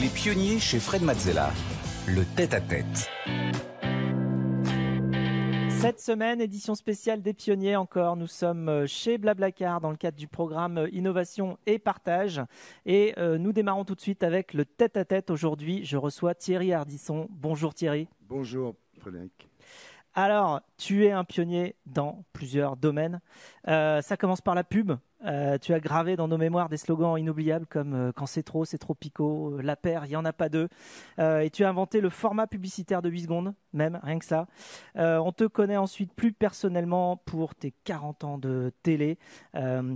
Les pionniers chez Fred Mazzella. Le tête-à-tête. Cette semaine, édition spéciale des pionniers encore. Nous sommes chez Blablacar dans le cadre du programme Innovation et Partage. Et euh, nous démarrons tout de suite avec le tête-à-tête. Aujourd'hui, je reçois Thierry Hardisson. Bonjour Thierry. Bonjour Frédéric. Alors, tu es un pionnier dans plusieurs domaines. Euh, ça commence par la pub. Euh, tu as gravé dans nos mémoires des slogans inoubliables comme euh, Quand c'est trop, c'est trop picot, La paire, il n'y en a pas deux. et tu as inventé le format publicitaire de 8 secondes, même, rien que ça. on te connaît ensuite plus personnellement pour tes 40 ans de télé.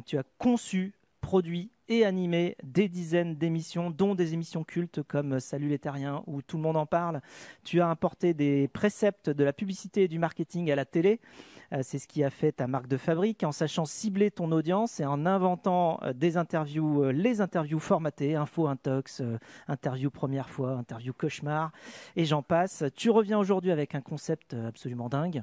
tu as conçu, produit et animé des dizaines d'émissions, dont des émissions cultes comme Salut les terriens où tout le monde en parle. Tu as importé des préceptes de la publicité et du marketing à la télé. Euh, c'est ce qui a fait ta marque de fabrique en sachant cibler ton audience et en inventant euh, des interviews, euh, les interviews formatées, info intox, interview première fois, interview cauchemar et j'en passe. Tu reviens aujourd'hui avec un concept absolument dingue.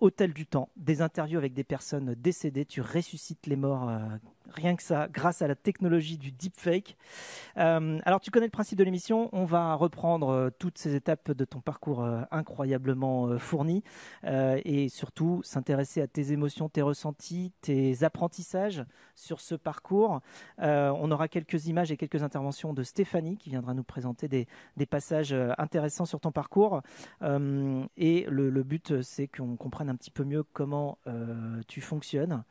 Hôtel du temps, des interviews avec des personnes décédées. Tu ressuscites les morts rien que ça, grâce à la technologie du deepfake. Euh, alors, tu connais le principe de l'émission. On va reprendre euh, toutes ces étapes de ton parcours euh, incroyablement fourni et surtout s'intéresser à tes émotions, tes ressentis, tes apprentissages sur ce parcours. on aura quelques images et quelques interventions de Stéphanie qui viendra nous présenter des, passages intéressants sur ton parcours. et le but, c'est qu'on comprenne un petit peu mieux comment tu fonctionnes.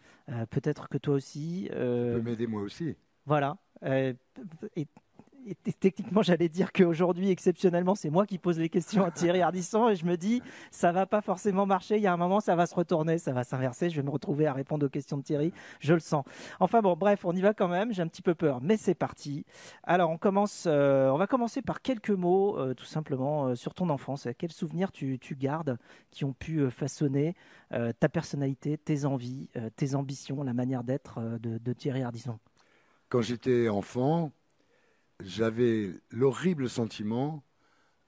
Peut-être que toi aussi. Euh, tu peux m'aider moi aussi. Voilà. Euh, et, techniquement, j'allais dire qu'aujourd'hui, exceptionnellement, c'est moi qui pose les questions à Thierry Ardisson et je me dis, ça va pas forcément marcher. Il y a un moment, ça va se retourner, ça va s'inverser. Je vais me retrouver à répondre aux questions de Thierry. Je le sens. Enfin bon, bref, on y va quand même. J'ai un petit peu peur, mais c'est parti. Alors, on commence. Euh, on va commencer par quelques mots, tout simplement, sur ton enfance. Quels souvenirs tu, tu gardes qui ont pu façonner ta personnalité, tes envies, tes ambitions, la manière d'être de, de Thierry Ardisson? Quand j'étais enfant, j'avais l'horrible sentiment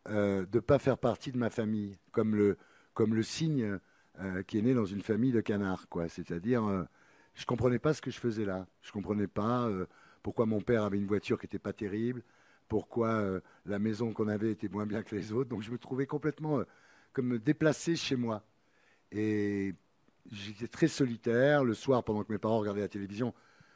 euh, de ne pas faire partie de ma famille, comme le, comme le cygne euh, qui est né dans une famille de canards. Quoi. C'est-à-dire, euh, je ne comprenais pas ce que je faisais là. Je ne comprenais pas pourquoi mon père avait une voiture qui n'était pas terrible, pourquoi la maison qu'on avait était moins bien que les autres. Donc je me trouvais complètement comme déplacé chez moi. Et j'étais très solitaire. Le soir, pendant que mes parents regardaient la télévision,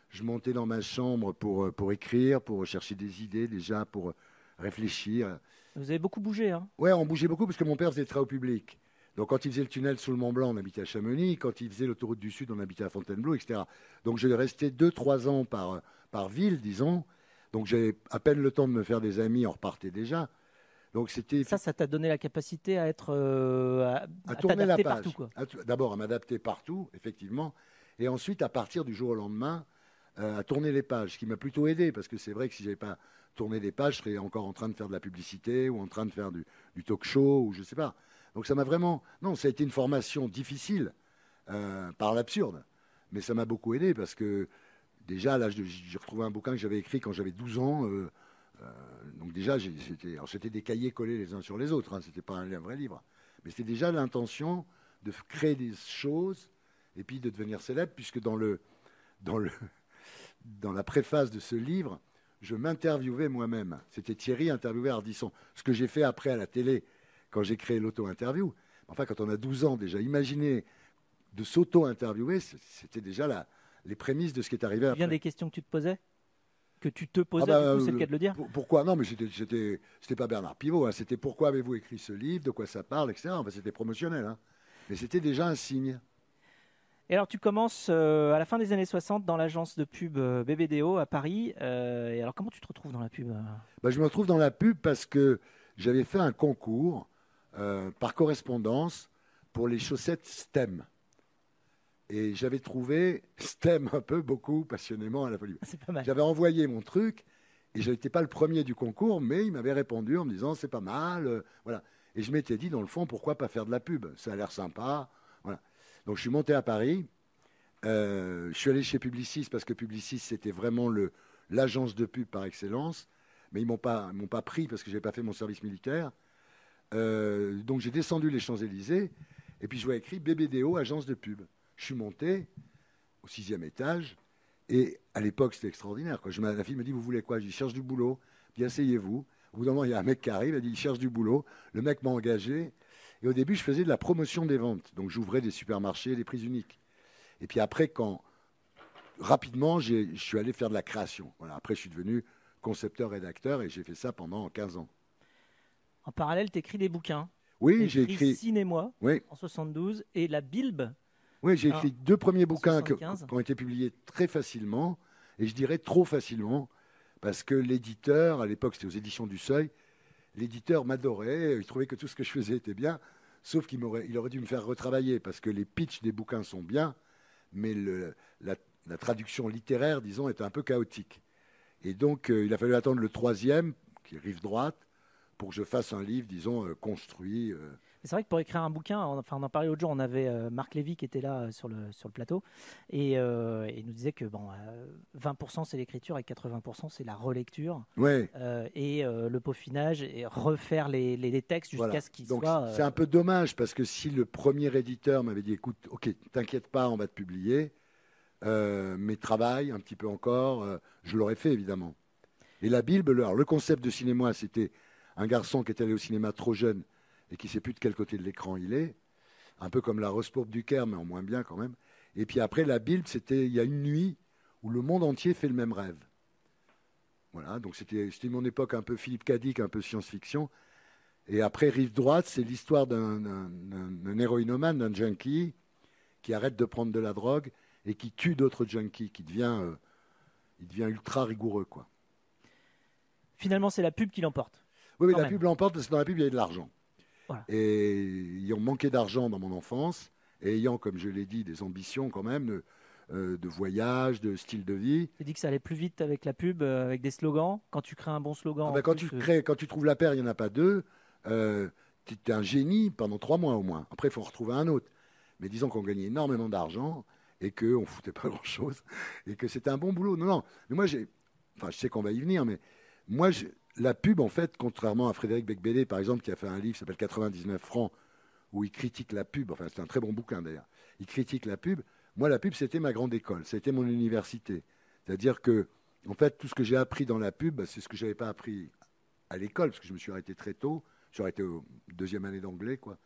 je montais dans ma chambre pour, euh, pour écrire, pour chercher des idées déjà, pour réfléchir. Vous avez beaucoup bougé, hein Ouais, on bougeait beaucoup parce que mon père faisait très au public. Donc quand il faisait le tunnel sous le Mont Blanc, on habitait à Chamonix. Quand il faisait l'autoroute du Sud, on habitait à Fontainebleau, etc. Donc je restais 2-3 ans par, par ville, disons. Donc j'avais à peine le temps de me faire des amis, on repartait déjà. Donc c'était ça, ça t'a donné la capacité à être euh, à, tourner la page. D'abord à m'adapter partout, effectivement, et ensuite à partir du jour au lendemain, euh, à tourner les pages, ce qui m'a plutôt aidé, parce que c'est vrai que si j'avais pas tourné les pages, je serais encore en train de faire de la publicité ou en train de faire du, talk show ou je sais pas. Donc ça m'a vraiment, non, ça a été une formation difficile euh, par l'absurde, mais ça m'a beaucoup aidé parce que déjà, là, j'ai retrouvé un bouquin que j'avais écrit quand j'avais 12 ans. Euh, donc déjà, c'était des cahiers collés les uns sur les autres, hein, c'était pas un, un, vrai livre, mais c'était déjà l'intention de créer des choses et puis de devenir célèbre, puisque dans le, dans le, dans la préface de ce livre, je m'interviewais moi-même. C'était Thierry interviewé Ardisson. Ce que j'ai fait après à la télé, quand j'ai créé l'auto-interview. Enfin, quand on a 12 ans déjà, imaginer de s'auto-interviewer, c'était déjà les prémices de ce qui est arrivé après. Bien des questions que tu te posais Que tu te posais, ah bah, c'est le cas de le dire Pourquoi? Non, mais c'était pas Bernard Pivot. Hein. C'était pourquoi avez-vous écrit ce livre De quoi ça parle Etc. Enfin, c'était promotionnel. Hein. Mais c'était déjà un signe. Et alors, tu commences euh, à la fin des années 60 dans l'agence de pub euh, BBDO à Paris. Euh, et alors, comment tu te retrouves dans la pub bah, Je me retrouve dans la pub parce que j'avais fait un concours par correspondance pour les chaussettes STEM. Et j'avais trouvé STEM un peu, beaucoup, passionnément à la folie. C'est pas mal. J'avais envoyé mon truc Et je n'étais pas le premier du concours, mais il m'avait répondu en me disant c'est pas mal. Voilà. Et je m'étais dit, dans le fond, pourquoi pas faire de la pub? Ça a l'air sympa. Donc je suis monté à Paris. Euh, je suis allé chez Publicis parce que Publicis, c'était vraiment l'agence de pub par excellence. Mais ils ne m'ont pas, pas pris parce que je n'avais pas fait mon service militaire. Euh, donc j'ai descendu les Champs-Élysées et puis je vois écrit BBDO, agence de pub. Je suis monté au sixième étage et à l'époque c'était extraordinaire. Quoi. La fille me dit Vous voulez quoi Je dis Cherche du boulot. Bien, asseyez-vous. Au bout d'un moment, il y a un mec qui arrive, il dit cherche du boulot. Le mec m'a engagé. Et au début, je faisais de la promotion des ventes. Donc j'ouvrais des supermarchés, des prises uniques. Et puis après, quand rapidement, je suis allé faire de la création. Voilà. Après, je suis devenu concepteur, rédacteur, et j'ai fait ça pendant 15 ans. En parallèle, tu écris des bouquins. Oui, j'ai écrit Cinémoi oui. en 72 et La Bilbe. Oui, j'ai écrit deux premiers bouquins qui ont été publiés très facilement, et je dirais trop facilement, parce que l'éditeur, à l'époque c'était aux éditions du Seuil, l'éditeur m'adorait, il trouvait que tout ce que je faisais était bien, sauf qu'il aurait, dû me faire retravailler, parce que les pitchs des bouquins sont bien, mais la, traduction littéraire, disons, est un peu chaotique. Et donc, euh, il a fallu attendre le troisième, qui est Rive Droite, pour que je fasse un livre, disons, euh, construit. Euh. C'est vrai que pour écrire un bouquin, enfin, on en parlait l'autre jour, on avait Marc Lévy qui était là sur le, sur le plateau, et il nous disait que bon, 20% c'est l'écriture et 80% c'est la relecture. Ouais. et le peaufinage et refaire les, les, textes jusqu'à ce qu'ils soient. C'est un peu dommage parce que si le premier éditeur m'avait dit écoute, ok, t'inquiète pas, on va te publier, euh, mais travail un petit peu encore, euh, je l'aurais fait évidemment. Et la Bible, le concept de cinéma, c'était un garçon qui est allé au cinéma trop jeune et qui ne sait plus de quel côté de l'écran il est, un peu comme la Rose du Caire, mais en moins bien quand même. Et puis après, la Bible, c'était il y a une nuit où le monde entier fait le même rêve. Voilà, donc c'était mon époque un peu Philippe Cadic, un peu science-fiction. Et après, Rive Droite, c'est l'histoire d'un héroïnomane, d'un junkie, qui arrête de prendre de la drogue et qui tue d'autres junkies, qui devient, euh, il devient ultra rigoureux. quoi. Finalement, c'est la pub qui l'emporte. Oui, mais la pub l'emporte parce que dans la pub, il y a de l'argent. Et ayant manqué d'argent dans mon enfance, et ayant, comme je l'ai dit, des ambitions quand même de, euh, de voyage, de style de vie. Tu dis que ça allait plus vite avec la pub, euh, avec des slogans. Quand tu crées un bon slogan. Ah ben, quand, tu crées, quand tu trouves la paire, il n'y en a pas deux. tu es un génie pendant trois mois au moins. Après, il faut en retrouver un autre. Mais disons qu'on gagnait énormément d'argent et qu'on ne foutait pas grand-chose, et que c'était un bon boulot. Non, non, mais moi, j'ai, enfin, je sais qu'on va y venir, mais moi, la pub, en fait, contrairement à Frédéric Becbédé, par exemple, qui a fait un livre qui s'appelle 99 francs, où il critique la pub, enfin, c'est un très bon bouquin d'ailleurs, il critique la pub. Moi, la pub, c'était ma grande école, c'était mon université. C'est-à-dire que, en fait, tout ce que j'ai appris dans la pub, bah, c'est ce que je n'avais pas appris à l'école, parce que je me suis arrêté très tôt. J'aurais été au deuxième année d'anglais, quoi.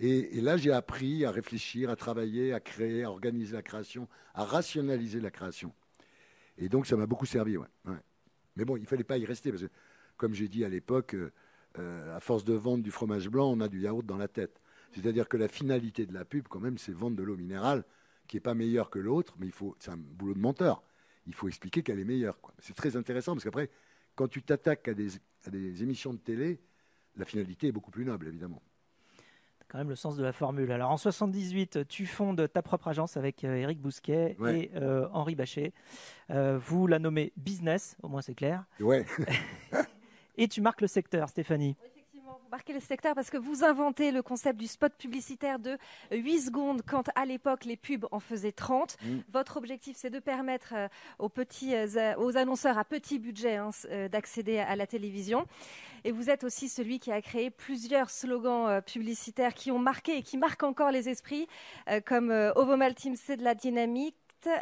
Et, là, j'ai appris à réfléchir, à travailler, à créer, à organiser la création, à rationaliser la création. Et donc, ça m'a beaucoup servi. Ouais, Mais bon, il ne fallait pas y rester, parce que, comme j'ai dit à l'époque, euh, euh, à force de vendre du fromage blanc, on a du yaourt dans la tête. C'est-à-dire que la finalité de la pub, quand même, c'est vendre de l'eau minérale, qui n'est pas meilleure que l'autre, mais il faut, c'est un boulot de menteur. Il faut expliquer qu'elle est meilleure. C'est très intéressant, parce qu'après, quand tu t'attaques à des émissions de télé, la finalité est beaucoup plus noble, évidemment quand même le sens de la formule. Alors en 78, tu fondes ta propre agence avec Eric euh, Bousquet et euh, Henri Bachet. Euh, vous la nommez Business, au moins c'est clair. Ouais. et tu marques le secteur, Stéphanie marquez le secteur parce que vous inventez le concept du spot publicitaire de 8 secondes quand à l'époque les pubs en faisaient 30. Mm. Votre objectif c'est de permettre euh, aux petits euh, aux annonceurs à petit budget hein, euh, d'accéder à la télévision. Et vous êtes aussi celui qui a créé plusieurs slogans publicitaires qui ont marqué et qui marquent encore les esprits, comme Ovomal Team, c'est de la dynamite,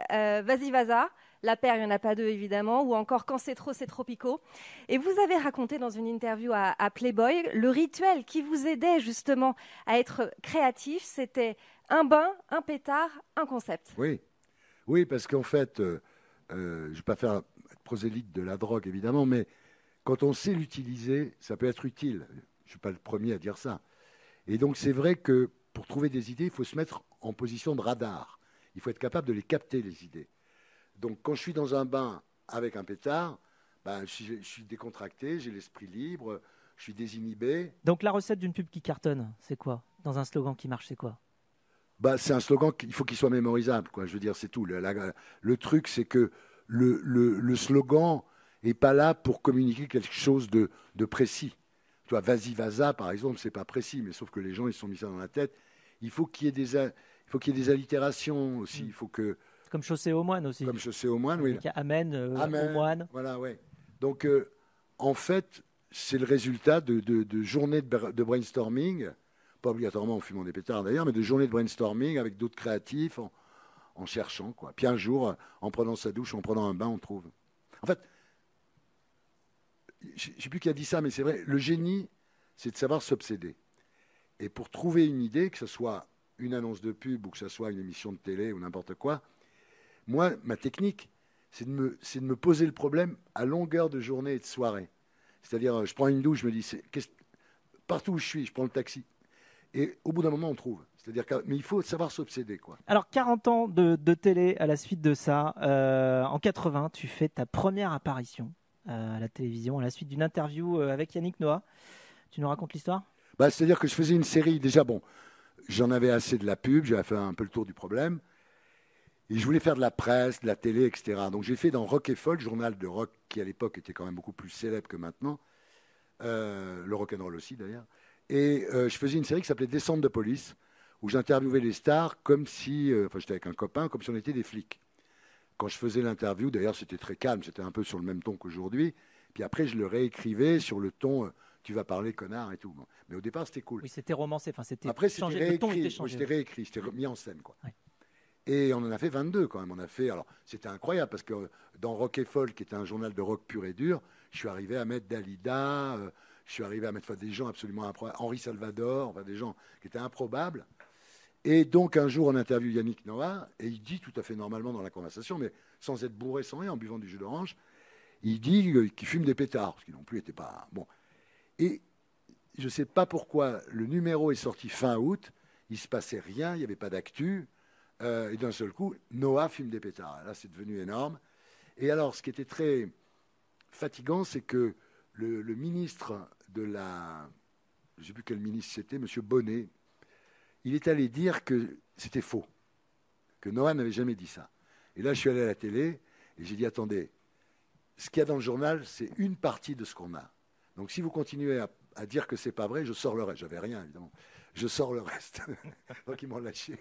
Vas-y Vaza, la paire, il n'y en a pas deux évidemment, ou encore Quand c'est trop, c'est tropico. Et vous avez raconté dans une interview à, Playboy le rituel qui vous aidait justement à être créatif, c'était un bain, un pétard, un concept. Oui, oui, parce qu'en fait, euh, euh, je ne vais pas faire prosélyte de la drogue évidemment, mais quand on sait l'utiliser, ça peut être utile. Je ne suis pas le premier à dire ça. Et donc c'est vrai que pour trouver des idées, il faut se mettre en position de radar. Il faut être capable de les capter, les idées. Donc quand je suis dans un bain avec un pétard, ben, je, suis, décontracté, j'ai l'esprit libre, je suis désinhibé. Donc la recette d'une pub qui cartonne, c'est quoi? Dans un slogan qui marche, c'est quoi? Bah, C'est un slogan qu'il faut qu'il soit mémorisable. Quoi. Je veux dire, c'est tout. Le, truc, c'est que le, slogan est pas là pour communiquer quelque chose de, de précis. Tu vois, vas-y, vas par exemple, c'est pas précis, mais sauf que les gens, ils se sont mis ça dans la tête. Il faut qu'il y ait des, il faut qu'il y ait des allitérations aussi. Mm. Il faut que. Comme chaussée aux moines aussi. Comme chaussée aux moines, oui. Il y a Amen, euh, aux moines. Voilà, ouais. Donc, euh, en fait, c'est le résultat de, de, journées de, brainstorming, pas obligatoirement en fumant des pétards d'ailleurs, mais de journées de brainstorming avec d'autres créatifs, en, en, cherchant. Quoi. Puis un jour, en prenant sa douche, en prenant un bain, on trouve. En fait, je ne sais plus qui a dit ça, mais c'est vrai, le génie, c'est de savoir s'obséder. Et pour trouver une idée, que ce soit une annonce de pub ou que ce soit une émission de télé ou n'importe quoi, moi, ma technique, c'est de, me, de me poser le problème à longueur de journée et de soirée. C'est-à-dire, je prends une douche, je me dis, partout où je suis, je prends le taxi. Et au bout d'un moment, on trouve. C'est-à-dire mais il faut savoir s'obséder, quoi. Alors, 40 ans de, télé à la suite de ça. Euh, en 80, tu fais ta première apparition à la télévision à la suite d'une interview euh, avec Yannick Noah. Tu nous racontes l'histoire? Bah, C'est-à-dire que je faisais une série, déjà, bon, j'en avais assez de la pub, j'avais fait un peu le tour du problème. Et je voulais faire de la presse, de la télé, etc. Donc j'ai fait dans Rock et Folk, journal de rock qui à l'époque était quand même beaucoup plus célèbre que maintenant, euh, le rock and roll aussi d'ailleurs. Et euh, je faisais une série qui s'appelait Descente de police, où j'interviewais les stars comme si, enfin j'étais avec un copain, comme si on était des flics quand je faisais l'interview, d'ailleurs c'était très calme, c'était un peu sur le même ton qu'aujourd'hui. Puis après, je le réécrivais sur le ton euh, tu vas parler connard et tout. Mais au départ, c'était cool. Oui, c'était romancé. Enfin, c'était après, c'était réécrit. C'était réécrit, c'était mis en scène. Quoi. Et on en a fait 22 quand même. On a fait. Alors, c'était incroyable parce que dans Rock et Folk, qui était un journal de rock pur et dur, je suis arrivé à mettre Dalida, euh, je suis arrivé à mettre des gens absolument improbables, Henri Salvador, des gens qui étaient improbables. Et donc un jour, on interview Yannick Noah, et il dit tout à fait normalement dans la conversation, mais sans être bourré, sans rien, en buvant du jus d'orange, il dit qu'il fume des pétards, ce qui non plus n'était pas... Bon. Et je ne sais pas pourquoi, le numéro est sorti fin août, il ne se passait rien, il n'y avait pas d'actu, euh, et d'un seul coup, Noah fume des pétards. Là, c'est devenu énorme. Et alors, ce qui était très fatigant, c'est que le, ministre de la... Je ne sais plus quel ministre c'était, M. Bonnet, il est allé dire que c'était faux, que Noah n'avait jamais dit ça. Et là, je suis allé à la télé et j'ai dit attendez, ce qu'il y a dans le journal, c'est une partie de ce qu'on a. Donc si vous continuez à, dire que c'est pas vrai, je sors le reste. J'avais rien, évidemment. Je sors le reste. Donc ils m'ont lâché.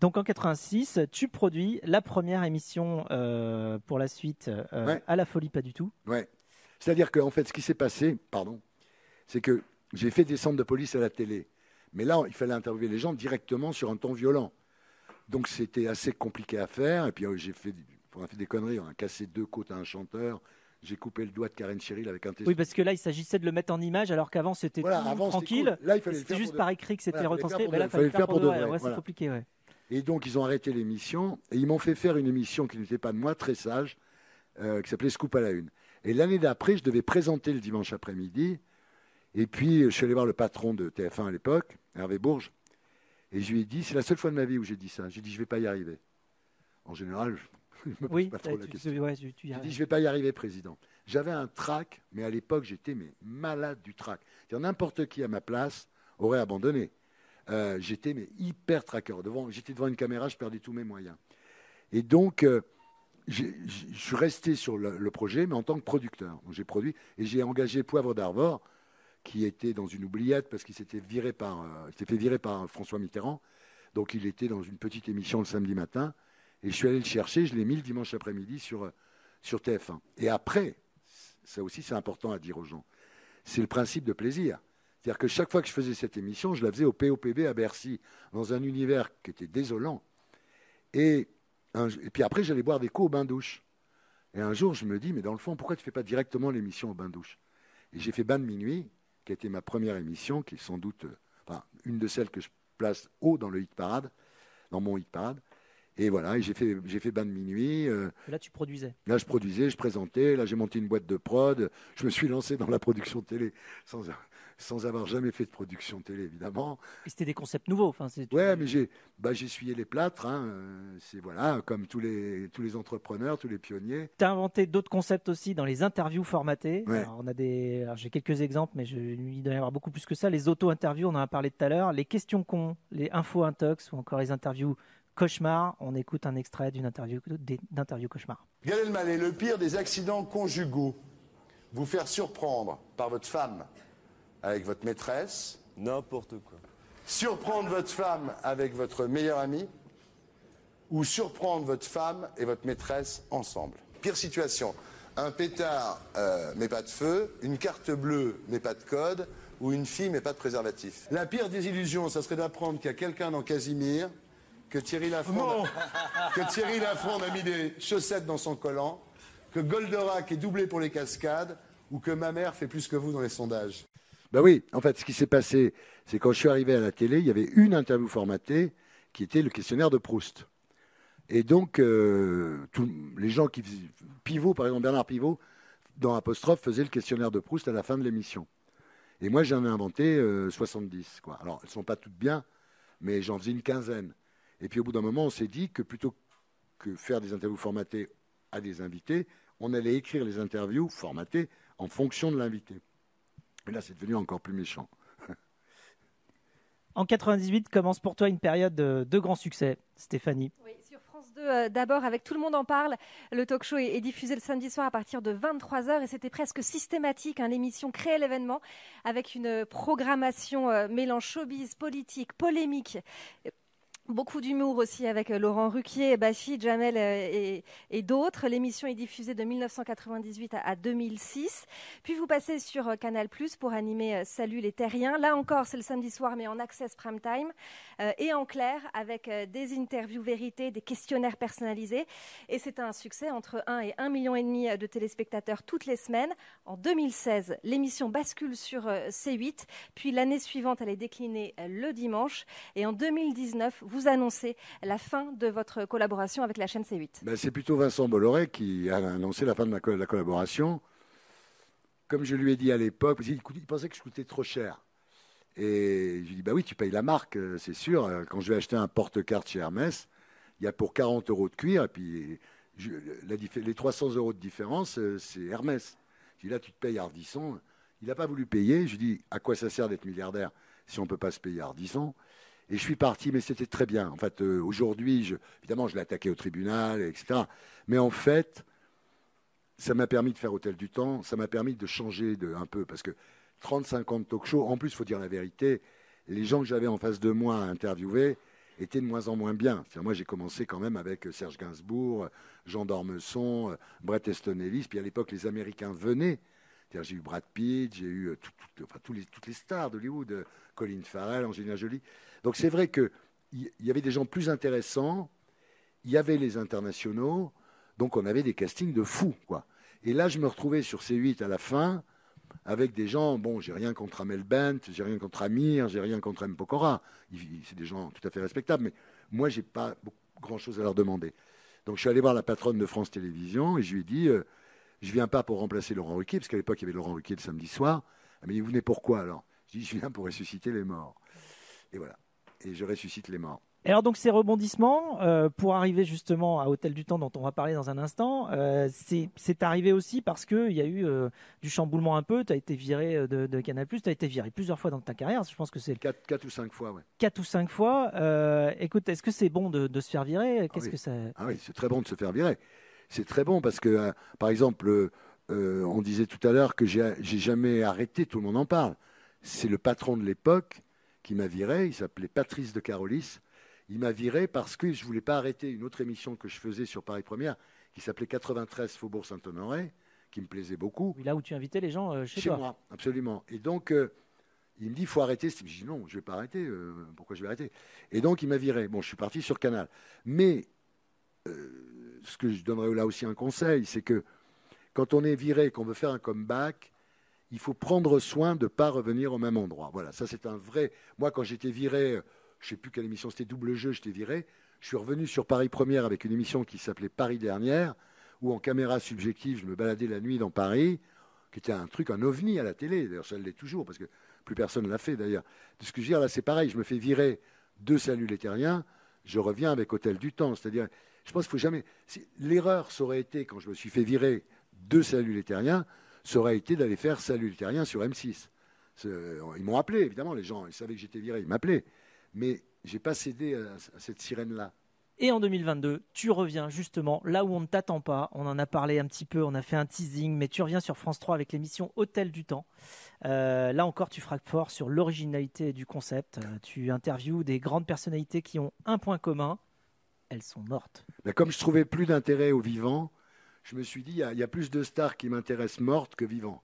Donc en 86, tu produis la première émission euh, pour la suite euh, à la folie, pas du tout. Ouais. C'est-à-dire qu'en fait, ce qui s'est passé, pardon, c'est que j'ai fait des centres de police à la télé. Mais là, il fallait interviewer les gens directement sur un ton violent. Donc c'était assez compliqué à faire. Et puis euh, j'ai fait, on a fait des conneries. On a cassé deux côtes à un chanteur. J'ai coupé le doigt de Karen Cheryl avec un tesson. Oui, parce que là, il s'agissait de le mettre en image, alors qu'avant, c'était tranquille. Là, il fallait C'était juste par écrit que c'était retranscrit. Mais là, il fallait le faire pour de vrai. c'est compliqué, ouais. Et donc, ils ont arrêté l'émission. Et ils m'ont fait faire une émission qui n'était pas de moi, très sage, euh, qui s'appelait Scoop à la Une. Et l'année d'après, je devais présenter le dimanche après-midi. Et puis, je suis allé voir le patron de TF1 à l'époque, Hervé Bourges, et je lui ai dit, c'est la seule fois de ma vie où j'ai dit ça. J'ai dit, je ne vais pas y arriver. En général, je pose pas trop la question. j'ai dit, je ne vais pas y arriver, président. J'avais un trac, mais à l'époque, j'étais mais malade du trac. N'importe qui à ma place aurait abandonné. Euh, j'étais mais hyper traqueur. Devant, j'étais devant une caméra, je perdais tous mes moyens. Et donc, euh, je suis resté sur le, le, projet, mais en tant que producteur. J'ai produit et j'ai engagé Poivre d'Arvor, qui était dans une oubliette parce qu'il s'était viré par, euh, fait virer par François Mitterrand. Donc il était dans une petite émission le samedi matin. Et je suis allé le chercher, je l'ai mis le dimanche après-midi sur, euh, sur TF1. Et après, ça aussi c'est important à dire aux gens, c'est le principe de plaisir. C'est-à-dire que chaque fois que je faisais cette émission, je la faisais au POPB à Bercy, dans un univers qui était désolant. Et, puis après, j'allais boire des coups au bain-douche. Et un jour, je me dis, mais dans le fond, pourquoi tu ne fais pas directement l'émission au bain-douche Et j'ai fait bain de minuit, qui a été ma première émission, qui est sans doute euh, une de celles que je place haut dans le hit parade, dans mon hit parade. Et voilà, j'ai fait, j'ai fait bain de minuit. Euh, là, tu produisais. Là, je produisais, je présentais. Là, j'ai monté une boîte de prod. Je me suis lancé dans la production télé sans, sans avoir jamais fait de production télé, évidemment. Et c'était des concepts nouveaux. Enfin, ouais, mais j'ai bah, essuyé les plâtres. Hein, euh, c'est voilà, comme tous les, tous les entrepreneurs, tous les pionniers. Tu as inventé d'autres concepts aussi dans les interviews formatées. on a des, j'ai quelques exemples, mais je, il doit y avoir beaucoup plus que ça. Les auto-interviews, on en a parlé tout à l'heure. Les questions cons, les infos intox ou encore les interviews cauchemar. On écoute un extrait d'une interview, d'interview cauchemar. Gad Elmaleh, le pire des accidents conjugaux, vous faire surprendre par votre femme avec votre maîtresse. N'importe quoi. Surprendre votre femme avec votre meilleur ami ou surprendre votre femme et votre maîtresse ensemble. Pire situation, un pétard euh, mais pas de feu, une carte bleue mais pas de code, ou une fille mais pas de préservatif. La pire désillusion, ça serait d'apprendre qu'il y a quelqu'un dans Casimir, que Thierry Lafronde, que Thierry Lafronde a mis des chaussettes dans son collant, que Goldorak est doublé pour les cascades, ou que ma mère fait plus que vous dans les sondages. Ben oui, en fait, ce qui s'est passé, c'est quand je suis arrivé à la télé, il y avait une interview formatée qui était le questionnaire de Proust. Et donc, euh, les gens qui faisaient Pivot, par exemple, Bernard Pivot, dans Apostrophe, faisait le questionnaire de Proust à la fin de l'émission. Et moi, j'en ai inventé 70. Euh, quoi. Alors, elles ne sont pas toutes bien, mais j'en faisais une quinzaine. Et puis, au bout d'un moment, on s'est dit que plutôt que faire des interviews formatées à des invités, on allait écrire les interviews formatées en fonction de l'invité. Et là, c'est devenu encore plus méchant. en 98 commence pour toi une période de, de grand succès, Stéphanie. Oui. Euh, d'abord avec Tout le monde en parle. Le talk show est, diffusé le samedi soir à partir de 23h et c'était presque systématique. Hein, L'émission créait l'événement avec une programmation euh, mélange showbiz, politique, polémique Beaucoup d'humour aussi avec euh, Laurent Ruquier, Bafi, Jamel euh, et, d'autres. L'émission est diffusée de 1998 à, 2006. Puis vous passez sur euh, Canal Plus pour animer Salut les Terriens. Là encore, c'est le samedi soir, mais en access prime time et en clair avec des interviews vérités, des questionnaires personnalisés. Et c'est un succès entre 1 et 1 million et demi de téléspectateurs toutes les semaines. En 2016, l'émission bascule sur C8. Puis l'année suivante, elle est déclinée le dimanche. Et en 2019, vous vous annoncez la fin de votre collaboration avec la chaîne C8 ben, C'est plutôt Vincent Bolloré qui a annoncé la fin de, la collaboration. Comme je lui ai dit à l'époque, il, pensait que je coûtais trop cher. Et je lui ai dit, bah oui, tu payes la marque, euh, c'est sûr. Euh, quand je vais acheter un porte-carte chez Hermès, il y a pour 40 euros de cuir, et puis les 300 euros de différence, euh, c'est Hermès. Je dit, là, tu te payes Ardisson. Il n'a pas voulu payer. Je lui dit, à quoi ça sert d'être milliardaire si on ne peut pas se payer Ardisson? Et je suis parti, mais c'était très bien. En fait, euh, aujourd'hui, évidemment, je l'ai attaqué au tribunal, etc. Mais en fait, ça m'a permis de faire Hôtel du Temps, ça m'a permis de changer un peu, parce que 35 ans de talk show, en plus, il faut dire la vérité, les gens que j'avais en face de moi à interviewer étaient de moins en moins bien. Moi, j'ai commencé quand même avec Serge Gainsbourg, Jean d'Ormesson, Brett Easton Ellis, puis à l'époque, les Américains venaient. J'ai eu Brad Pitt, j'ai eu euh, toutes les stars d'Hollywood, Colin Farrell, Angelina Jolie. Donc c'est vrai qu'il y avait des gens plus intéressants, il y avait les internationaux, donc on avait des castings de fous. Quoi. Et là, je me retrouvais sur C8 à la fin avec des gens, bon, j'ai rien contre Amel Bent, j'ai rien contre Amir, j'ai rien contre M. Pokora. C'est des gens tout à fait respectables, mais moi, j'ai pas grand-chose à leur demander. Donc je suis allé voir la patronne de France Télévisions et je lui ai dit, euh, je viens pas pour remplacer Laurent Ruquier, parce qu'à l'époque, il y avait Laurent Ruquier le samedi soir. Elle m'a dit, vous venez pourquoi alors? Je dis, je viens pour ressusciter les morts. Et voilà et je ressuscite les morts. Et alors donc ces rebondissements, euh, pour arriver justement à Hôtel du Temps dont on va parler dans un instant, euh, c'est arrivé aussi parce qu'il y a eu euh, du chamboulement un peu, tu as été viré de, de Canal+, tu as été viré plusieurs fois dans ta carrière, je pense que c'est... Quatre, quatre, ou cinq fois, oui. Quatre ou cinq fois. écoute, est-ce que c'est bon de, de, se faire virer? Qu'est-ce ah que ça... Ah oui, c'est très bon de se faire virer. C'est très bon parce que, par exemple, on disait tout à l'heure que j'ai jamais arrêté, tout le monde en parle. C'est le patron de l'époque qui m'a viré. Il s'appelait Patrice de Carolis. Il m'a viré parce que je ne voulais pas arrêter une autre émission que je faisais sur Paris Première qui s'appelait 93 Faubourg Saint-Honoré, qui me plaisait beaucoup. là où tu invitais les gens euh, chez, toi. Chez moi, absolument. Et donc, euh, il me dit, il faut arrêter. Je dis, non, je ne vais pas arrêter. Euh, pourquoi je vais arrêter? Et donc, il m'a viré. Bon, je suis parti sur Canal. Mais ce que je donnerais là aussi un conseil, c'est que quand on est viré, qu'on veut faire un comeback, il faut prendre soin de ne pas revenir au même endroit. Voilà, ça c'est un vrai. Moi, quand j'étais viré, je ne sais plus quelle émission c'était, double jeu, j'étais viré. Je suis revenu sur Paris Première avec une émission qui s'appelait Paris Dernière, où en caméra subjective, je me baladais la nuit dans Paris, qui était un truc, un ovni à la télé. D'ailleurs, ça l'est toujours, parce que plus personne ne l'a fait d'ailleurs. Ce que je veux dire là, c'est pareil, je me fais virer de Salut les je reviens avec Hôtel du Temps. C'est-à-dire, je pense qu'il faut jamais. L'erreur, ça aurait été, quand je me suis fait virer de Salut les Terriens, ça aurait été d'aller faire Salut terrien sur M6. Ils m'ont appelé, évidemment, les gens, ils savaient que j'étais viré, ils m'appelaient. Mais je n'ai pas cédé à, cette sirène-là. Et en 2022, tu reviens justement là où on ne t'attend pas. On en a parlé un petit peu, on a fait un teasing, mais tu reviens sur France 3 avec l'émission Hôtel du Temps. Euh, là encore, tu frappes fort sur l'originalité du concept. Euh, tu interviews des grandes personnalités qui ont un point commun elles sont mortes. Mais comme je trouvais plus d'intérêt aux vivants, je me suis dit, il y, a plus de stars qui m'intéressent mortes que vivants.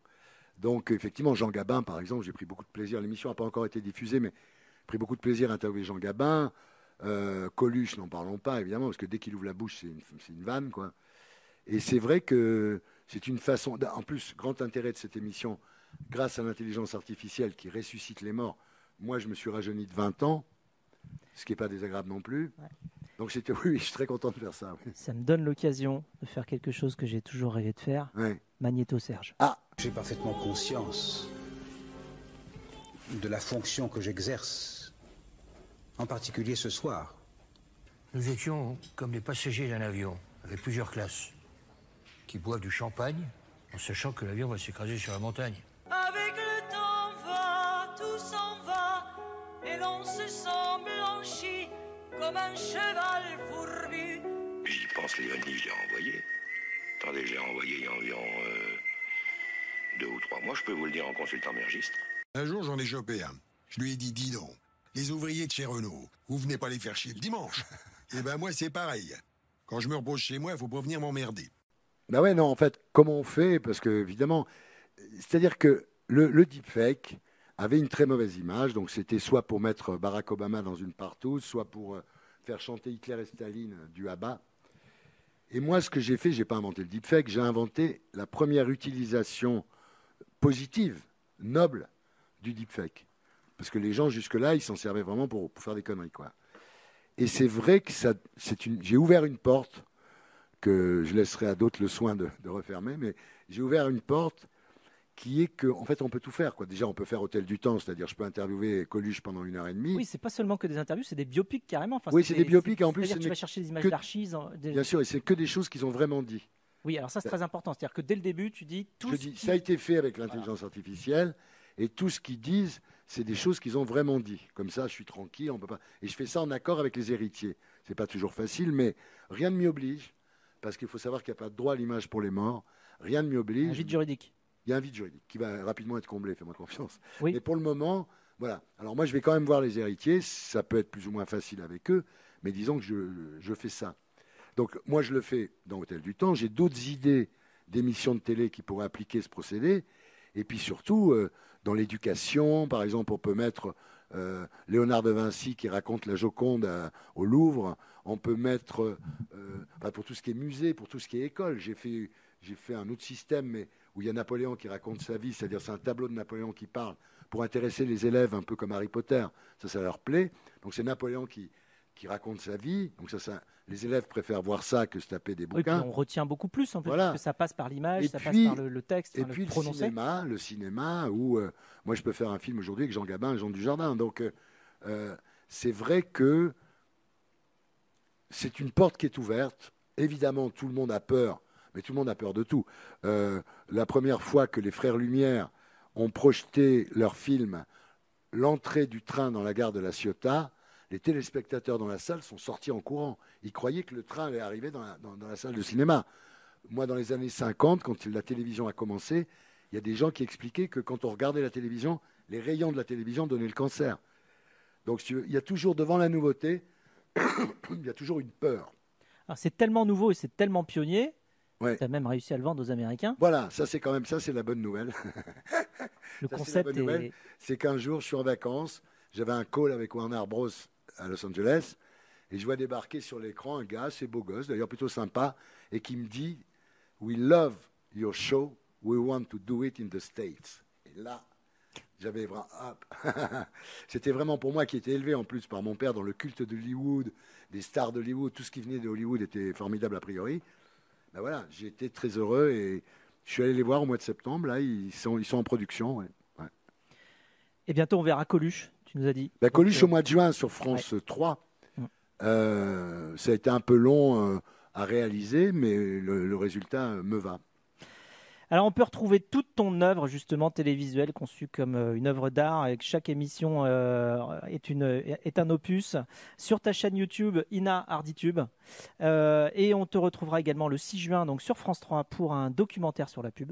Donc, effectivement, Jean Gabin, par exemple, j'ai pris beaucoup de plaisir. L'émission n'a pas encore été diffusée, mais j'ai pris beaucoup de plaisir à interviewer Jean Gabin. Euh, Coluche, n'en parlons pas, évidemment, parce que dès qu'il ouvre la bouche, c'est une, une, vanne, quoi. Et c'est vrai que c'est une façon. En plus, grand intérêt de cette émission, grâce à l'intelligence artificielle qui ressuscite les morts. Moi, je me suis rajeuni de 20 ans, ce qui n'est pas désagréable non plus. Donc c'était oui, je suis très content de faire ça. Ça me donne l'occasion de faire quelque chose que j'ai toujours rêvé de faire. Magnéto Serge. Ah, j'ai parfaitement conscience de la fonction que j'exerce, en particulier ce soir. Nous étions comme les passagers d'un avion, avec plusieurs classes, qui boivent du champagne en sachant que l'avion va s'écraser sur la montagne. Comme un cheval fourbu. J'y pense, Léonie, je l'ai renvoyé. Attendez, je l'ai renvoyé il y a environ euh, deux ou trois mois, je peux vous le dire en consultant mes registres. Un jour, j'en ai chopé un. Je lui ai dit, dis donc, les ouvriers de chez Renault, vous venez pas les faire chier le dimanche. Eh ben moi, c'est pareil. Quand je me repose chez moi, il faut pas venir m'emmerder. Ben ouais, non, en fait, comment on fait? Parce que, évidemment, c'est-à-dire que le, le deepfake, avait une très mauvaise image. Donc c'était soit pour mettre Barack Obama dans une partouze, soit pour euh, faire chanter Hitler et Staline du Abba. Et moi, ce que j'ai fait, je n'ai pas inventé le deepfake, j'ai inventé la première utilisation positive, noble, du deepfake. Parce que les gens, jusque-là, ils s'en servaient vraiment pour, faire des conneries. Quoi. Et c'est vrai que j'ai ouvert une porte que je laisserai à d'autres le soin de refermer, mais j'ai ouvert une porte qui est qu'en en fait, on peut tout faire. Quoi. Déjà, on peut faire Hôtel du Temps, c'est-à-dire je peux interviewer Coluche pendant une heure et demie. Oui, c'est pas seulement que des interviews, c'est des biopics carrément. oui, c'est des biopics. En plus, tu vas chercher des images d'archives. Bien sûr, et c'est que des choses qu'ils ont vraiment dit. Oui, alors ça, c'est très important. C'est-à-dire que dès le début, tu dis tout. Je dis, ça a été fait avec l'intelligence artificielle, et tout ce qu'ils disent, c'est des choses qu'ils ont vraiment dit. Comme ça, je suis tranquille, on peut pas. Et je fais ça en accord avec les héritiers. C'est pas toujours facile, mais rien ne m'y oblige, parce qu'il faut savoir qu'il n'y a pas de droit à l'image pour les morts. Rien ne m'y oblige. Un vide juridique il y a un vide juridique qui va rapidement être comblé, fais-moi confiance. Mais pour le moment, voilà. Alors moi, je vais quand même voir les héritiers. Ça peut être plus ou moins facile avec eux, mais disons que je, fais ça. Donc moi, je le fais dans Hôtel du Temps. J'ai d'autres idées d'émissions de télé qui pourraient appliquer ce procédé. Et puis surtout, euh, dans l'éducation, par exemple, on peut mettre euh, Léonard de Vinci qui raconte la Joconde au Louvre. On peut mettre, euh, pour tout ce qui est musée, pour tout ce qui est école. J'ai fait, j'ai fait un autre système, mais où il y a Napoléon qui raconte sa vie, c'est-à-dire c'est un tableau de Napoléon qui parle pour intéresser les élèves un peu comme Harry Potter. Ça, ça leur plaît. Donc c'est Napoléon qui, qui raconte sa vie. Donc ça, ça, les élèves préfèrent voir ça que se taper des bouquins. Puis on retient beaucoup plus en plus, parce que ça passe par l'image, ça passe par le, texte, et puis le, cinéma, le cinéma où euh, moi je peux faire un film aujourd'hui avec Jean Gabin et Jean Dujardin. Donc euh, euh, c'est vrai que c'est une porte qui est ouverte. Évidemment, tout le monde a peur mais tout le monde a peur de tout. Euh, la première fois que les frères Lumière ont projeté leur film L'entrée du train dans la gare de la Ciotat, les téléspectateurs dans la salle sont sortis en courant. Ils croyaient que le train allait arriver dans la, salle de cinéma. Moi, dans les années 50, quand la télévision a commencé, il y a des gens qui expliquaient que quand on regardait la télévision, les rayons de la télévision donnaient le cancer. Donc il y a toujours devant la nouveauté, il y a toujours une peur. C'est tellement nouveau et c'est tellement pionnier tu as même réussi à le vendre aux Américains. Voilà, ça c'est quand même ça, c'est la bonne nouvelle. le concept est. C'est qu'un jour, je suis en vacances, j'avais un call avec Warner Bros. à Los Angeles, et je vois débarquer sur l'écran un gars assez beau gosse, d'ailleurs plutôt sympa, et qui me dit We love your show, we want to do it in the States. Et là, j'avais vraiment. C'était vraiment pour moi qui était élevé en plus par mon père dans le culte d'Hollywood, des stars d'Hollywood, tout ce qui venait de Hollywood était formidable a priori. Ben voilà, j'ai été très heureux et je suis allé les voir au mois de septembre. Là, ils sont, ils sont en production. Et bientôt, on verra Coluche, tu nous as dit. Ben, Coluche au mois de juin sur France 3. Mm. Euh, ça a été un peu long euh, à réaliser, mais le, résultat me va. Alors on peut retrouver toute ton œuvre justement télévisuelle conçue comme euh, une œuvre d'art et que chaque émission euh, est, un opus sur ta chaîne YouTube Ina Harditube. Euh, et on te retrouvera également le 6 juin donc sur France 3 pour un documentaire sur la pub.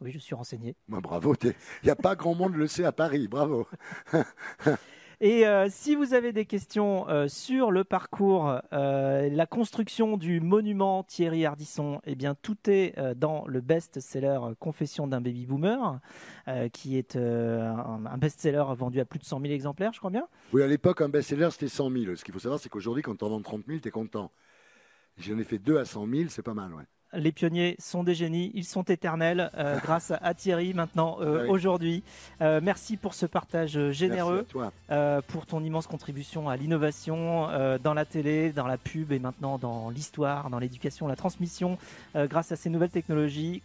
Oui, je suis renseigné. Moi, bravo, il n'y a pas grand monde le sait à Paris, bravo. Et euh, si vous avez des questions euh, sur le parcours, euh, la construction du monument Thierry Ardisson, eh bien tout est dans le best-seller Confession d'un baby boomer, qui est un, best-seller vendu à plus de 100 000 exemplaires, je crois bien. Oui, à l'époque, un best-seller c'était 100 000. Ce qu'il faut savoir, c'est qu'aujourd'hui, quand tu en vends 30 000, tu es content. J'en ai fait deux à 100 000, c'est pas mal, ouais les pionniers sont des génies, ils sont éternels euh, grâce à Thierry maintenant euh, aujourd'hui. Euh, merci pour ce partage généreux, pour ton immense contribution à l'innovation dans la télé, dans la pub et maintenant dans l'histoire, dans l'éducation, la transmission grâce à ces nouvelles technologies.